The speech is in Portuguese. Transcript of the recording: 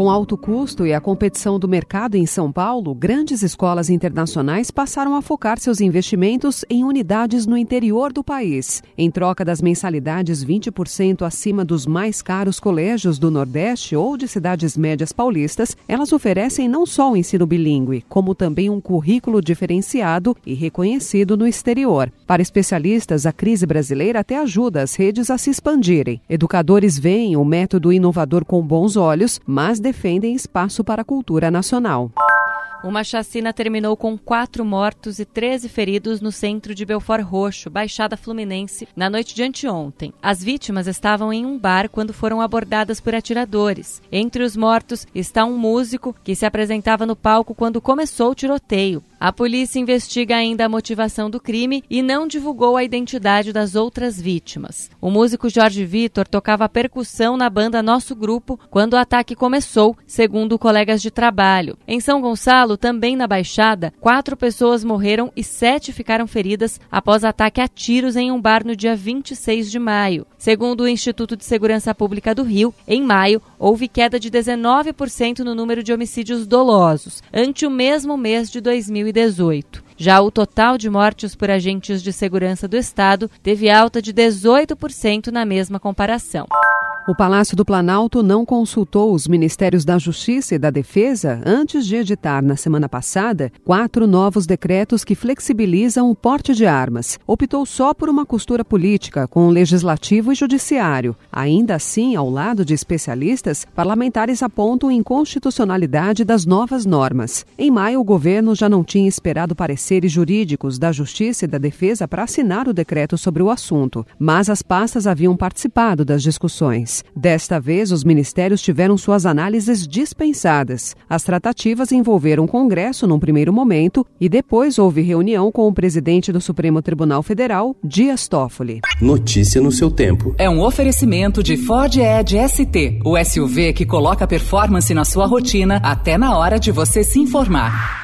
Com alto custo e a competição do mercado em São Paulo, grandes escolas internacionais passaram a focar seus investimentos em unidades no interior do país. Em troca das mensalidades 20% acima dos mais caros colégios do Nordeste ou de cidades médias paulistas, elas oferecem não só o ensino bilíngue, como também um currículo diferenciado e reconhecido no exterior. Para especialistas, a crise brasileira até ajuda as redes a se expandirem. Educadores veem o método inovador com bons olhos, mas defendem espaço para a cultura nacional. Uma chacina terminou com quatro mortos e 13 feridos no centro de Belfort Roxo, Baixada Fluminense, na noite de anteontem. As vítimas estavam em um bar quando foram abordadas por atiradores. Entre os mortos está um músico que se apresentava no palco quando começou o tiroteio. A polícia investiga ainda a motivação do crime e não divulgou a identidade das outras vítimas. O músico Jorge Vitor tocava percussão na banda Nosso Grupo quando o ataque começou, segundo colegas de trabalho. Em São Gonçalo, também na Baixada, quatro pessoas morreram e sete ficaram feridas após ataque a tiros em um bar no dia 26 de maio. Segundo o Instituto de Segurança Pública do Rio, em maio houve queda de 19% no número de homicídios dolosos, ante o mesmo mês de 2000 2018. Já o total de mortes por agentes de segurança do Estado teve alta de 18% na mesma comparação. O Palácio do Planalto não consultou os Ministérios da Justiça e da Defesa antes de editar, na semana passada, quatro novos decretos que flexibilizam o porte de armas. Optou só por uma costura política com o Legislativo e Judiciário. Ainda assim, ao lado de especialistas, parlamentares apontam inconstitucionalidade das novas normas. Em maio, o governo já não tinha esperado pareceres jurídicos da Justiça e da Defesa para assinar o decreto sobre o assunto, mas as pastas haviam participado das discussões. Desta vez, os ministérios tiveram suas análises dispensadas. As tratativas envolveram o Congresso num primeiro momento e depois houve reunião com o presidente do Supremo Tribunal Federal, Dias Toffoli. Notícia no seu tempo. É um oferecimento de Ford Edge ST, o SUV que coloca performance na sua rotina até na hora de você se informar.